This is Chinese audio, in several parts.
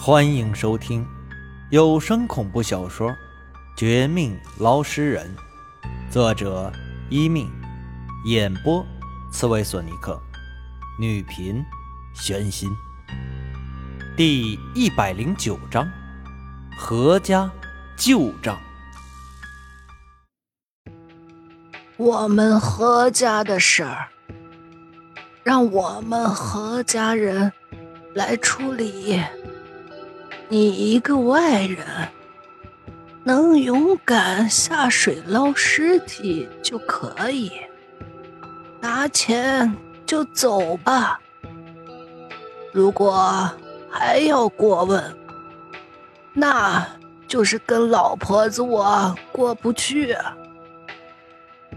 欢迎收听有声恐怖小说《绝命捞尸人》，作者一命，演播刺猬索尼克，女频玄心。第一百零九章：何家旧账。我们何家的事儿，让我们何家人来处理。你一个外人，能勇敢下水捞尸体就可以，拿钱就走吧。如果还要过问，那就是跟老婆子我过不去。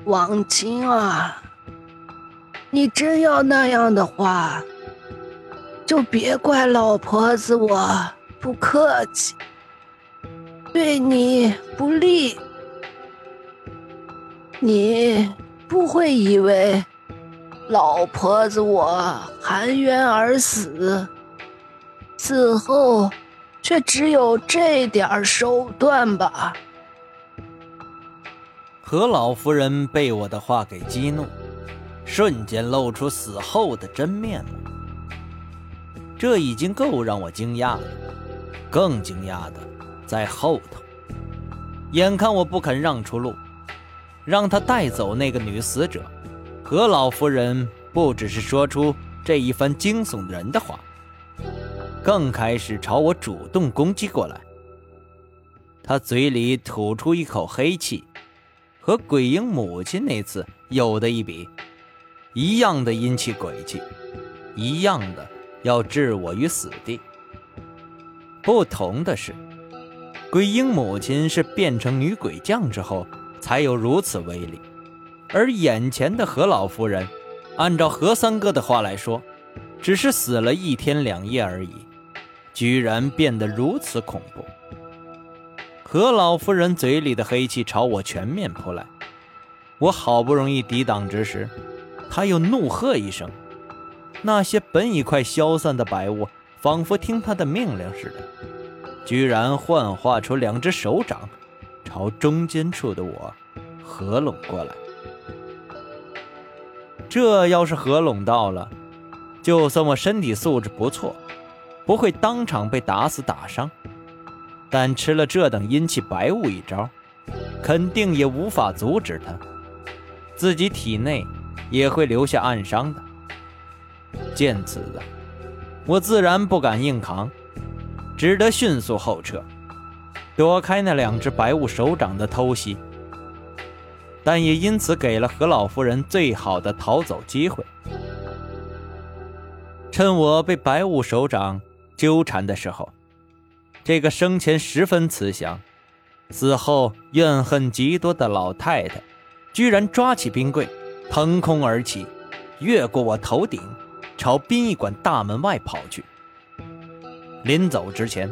王青啊，你真要那样的话，就别怪老婆子我。不客气，对你不利。你不会以为老婆子我含冤而死，死后却只有这点手段吧？何老夫人被我的话给激怒，瞬间露出死后的真面目。这已经够让我惊讶了。更惊讶的在后头，眼看我不肯让出路，让他带走那个女死者，何老夫人不只是说出这一番惊悚人的话，更开始朝我主动攻击过来。他嘴里吐出一口黑气，和鬼婴母亲那次有的一比，一样的阴气鬼气，一样的要置我于死地。不同的是，鬼婴母亲是变成女鬼将之后才有如此威力，而眼前的何老夫人，按照何三哥的话来说，只是死了一天两夜而已，居然变得如此恐怖。何老夫人嘴里的黑气朝我全面扑来，我好不容易抵挡之时，她又怒喝一声，那些本已快消散的白雾。仿佛听他的命令似的，居然幻化出两只手掌，朝中间处的我合拢过来。这要是合拢到了，就算我身体素质不错，不会当场被打死打伤，但吃了这等阴气白雾一招，肯定也无法阻止他，自己体内也会留下暗伤的。见此。我自然不敢硬扛，只得迅速后撤，躲开那两只白雾手掌的偷袭，但也因此给了何老夫人最好的逃走机会。趁我被白雾手掌纠缠的时候，这个生前十分慈祥、死后怨恨极多的老太太，居然抓起冰柜，腾空而起，越过我头顶。朝殡仪馆大门外跑去。临走之前，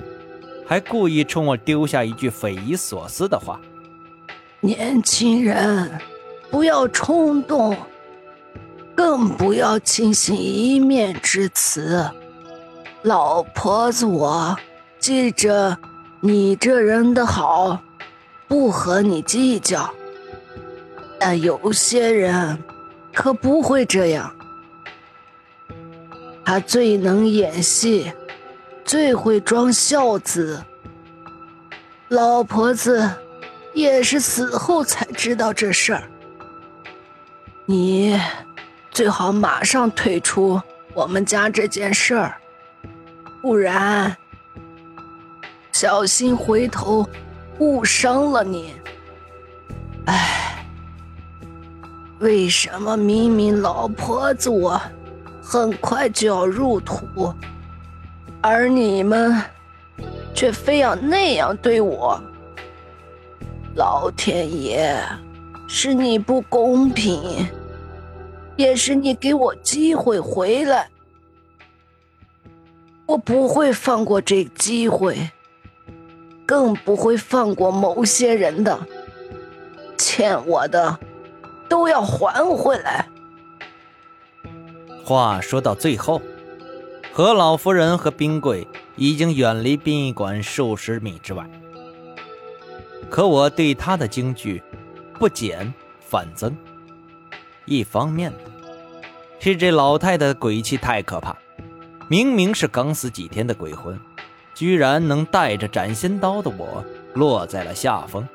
还故意冲我丢下一句匪夷所思的话：“年轻人，不要冲动，更不要轻信一面之词。老婆子，我记着你这人的好，不和你计较。但有些人可不会这样。”他最能演戏，最会装孝子。老婆子也是死后才知道这事儿。你最好马上退出我们家这件事儿，不然小心回头误伤了你。哎，为什么明明老婆子我？很快就要入土，而你们却非要那样对我。老天爷，是你不公平，也是你给我机会回来。我不会放过这机会，更不会放过某些人的。欠我的，都要还回来。话说到最后，何老夫人和冰柜已经远离殡仪馆数十米之外。可我对他的惊惧不减反增。一方面是这老太太鬼气太可怕，明明是刚死几天的鬼魂，居然能带着斩仙刀的我落在了下风，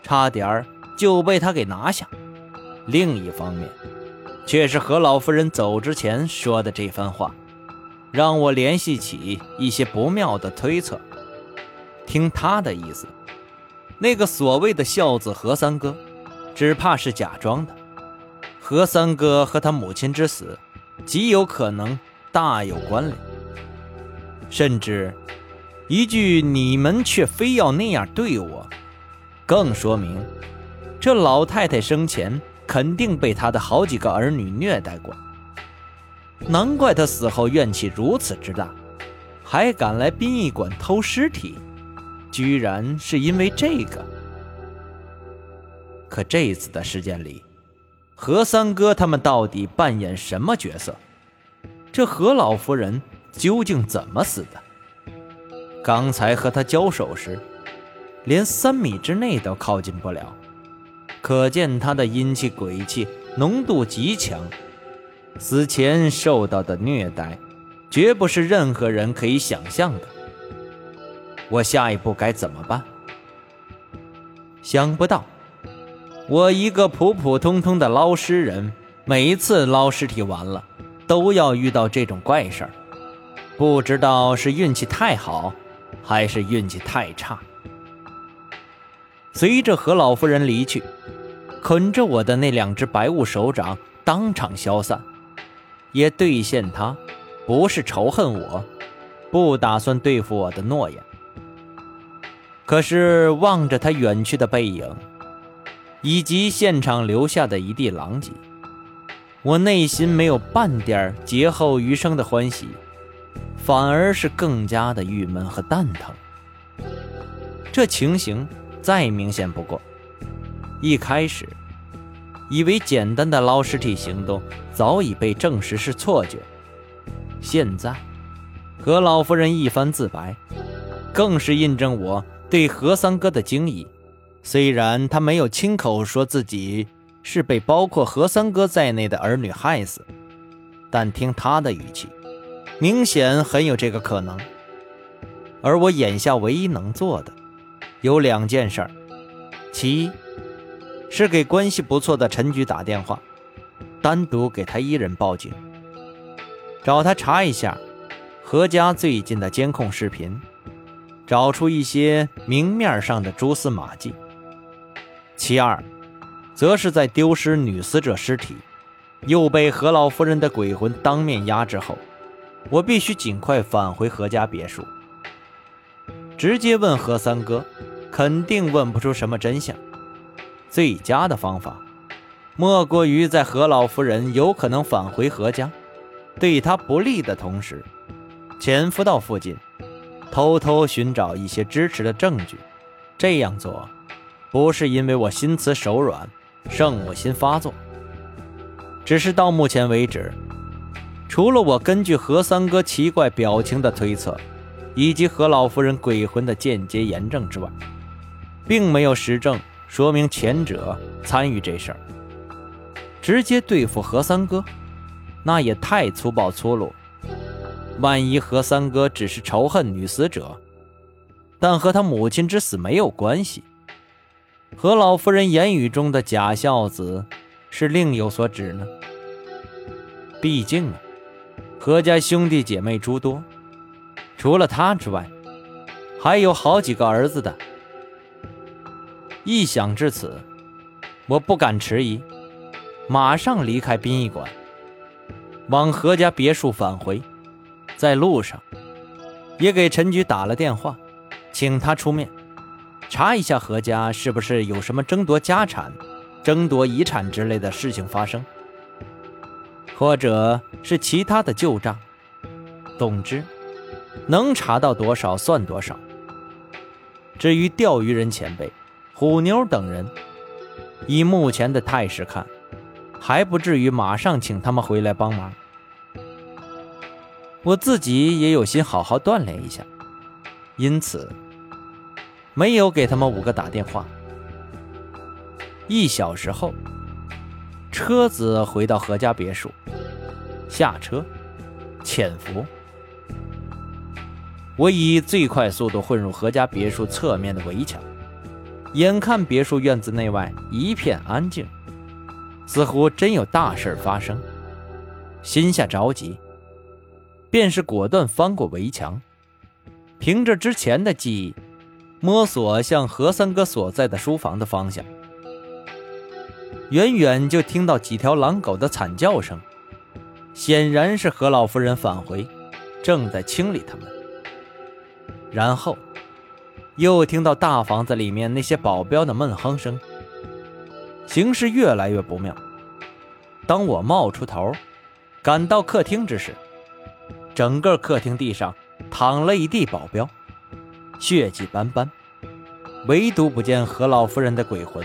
差点就被他给拿下。另一方面，却是何老夫人走之前说的这番话，让我联系起一些不妙的推测。听他的意思。那个所谓的孝子何三哥，只怕是假装的。何三哥和他母亲之死，极有可能大有关联。甚至一句“你们却非要那样对我”，更说明这老太太生前肯定被他的好几个儿女虐待过。难怪他死后怨气如此之大，还敢来殡仪馆偷尸体。居然是因为这个，可这次的事件里，何三哥他们到底扮演什么角色？这何老夫人究竟怎么死的？刚才和他交手时，连三米之内都靠近不了，可见他的阴气鬼气浓度极强，死前受到的虐待，绝不是任何人可以想象的。我下一步该怎么办？想不到，我一个普普通通的捞尸人，每一次捞尸体完了，都要遇到这种怪事儿。不知道是运气太好，还是运气太差。随着何老夫人离去，捆着我的那两只白雾手掌当场消散，也兑现他不是仇恨我，不打算对付我的诺言。可是望着他远去的背影，以及现场留下的一地狼藉，我内心没有半点劫后余生的欢喜，反而是更加的郁闷和蛋疼。这情形再明显不过。一开始，以为简单的捞尸体行动早已被证实是错觉，现在，何老夫人一番自白，更是印证我。对何三哥的惊疑，虽然他没有亲口说自己是被包括何三哥在内的儿女害死，但听他的语气，明显很有这个可能。而我眼下唯一能做的，有两件事儿：其一是给关系不错的陈局打电话，单独给他一人报警，找他查一下何家最近的监控视频。找出一些明面上的蛛丝马迹。其二，则是在丢失女死者尸体，又被何老夫人的鬼魂当面压制后，我必须尽快返回何家别墅。直接问何三哥，肯定问不出什么真相。最佳的方法，莫过于在何老夫人有可能返回何家，对他不利的同时，潜伏到附近。偷偷寻找一些支持的证据，这样做，不是因为我心慈手软、圣母心发作，只是到目前为止，除了我根据何三哥奇怪表情的推测，以及何老夫人鬼魂的间接验证之外，并没有实证说明前者参与这事儿。直接对付何三哥，那也太粗暴粗鲁。万一何三哥只是仇恨女死者，但和他母亲之死没有关系，何老夫人言语中的假孝子是另有所指呢？毕竟啊，何家兄弟姐妹诸多，除了他之外，还有好几个儿子的。一想至此，我不敢迟疑，马上离开殡仪馆，往何家别墅返回。在路上，也给陈局打了电话，请他出面查一下何家是不是有什么争夺家产、争夺遗产之类的事情发生，或者是其他的旧账。总之，能查到多少算多少。至于钓鱼人前辈、虎妞等人，以目前的态势看，还不至于马上请他们回来帮忙。我自己也有心好好锻炼一下，因此没有给他们五个打电话。一小时后，车子回到何家别墅，下车，潜伏。我以最快速度混入何家别墅侧面的围墙，眼看别墅院子内外一片安静，似乎真有大事发生，心下着急，便是果断翻过围墙，凭着之前的记忆，摸索向何三哥所在的书房的方向。远远就听到几条狼狗的惨叫声，显然是何老夫人返回，正在清理他们。然后，又听到大房子里面那些保镖的闷哼声，形势越来越不妙。当我冒出头，赶到客厅之时，整个客厅地上躺了一地保镖，血迹斑斑，唯独不见何老夫人的鬼魂，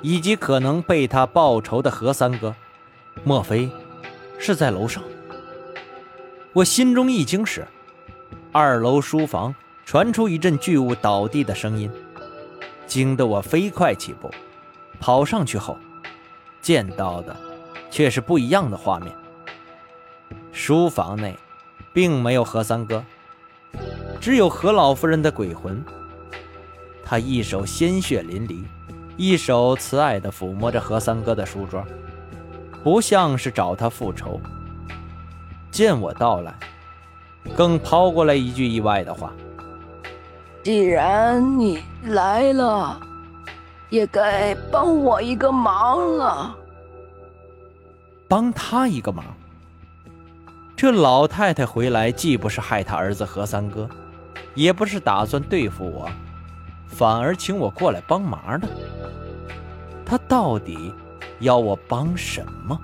以及可能被他报仇的何三哥，莫非是在楼上？我心中一惊时。二楼书房传出一阵巨物倒地的声音，惊得我飞快起步，跑上去后，见到的却是不一样的画面。书房内并没有何三哥，只有何老夫人的鬼魂。他一手鲜血淋漓，一手慈爱地抚摸着何三哥的书桌，不像是找他复仇。见我到来。更抛过来一句意外的话：“既然你来了，也该帮我一个忙了。帮他一个忙。这老太太回来，既不是害他儿子何三哥，也不是打算对付我，反而请我过来帮忙的。她到底要我帮什么？”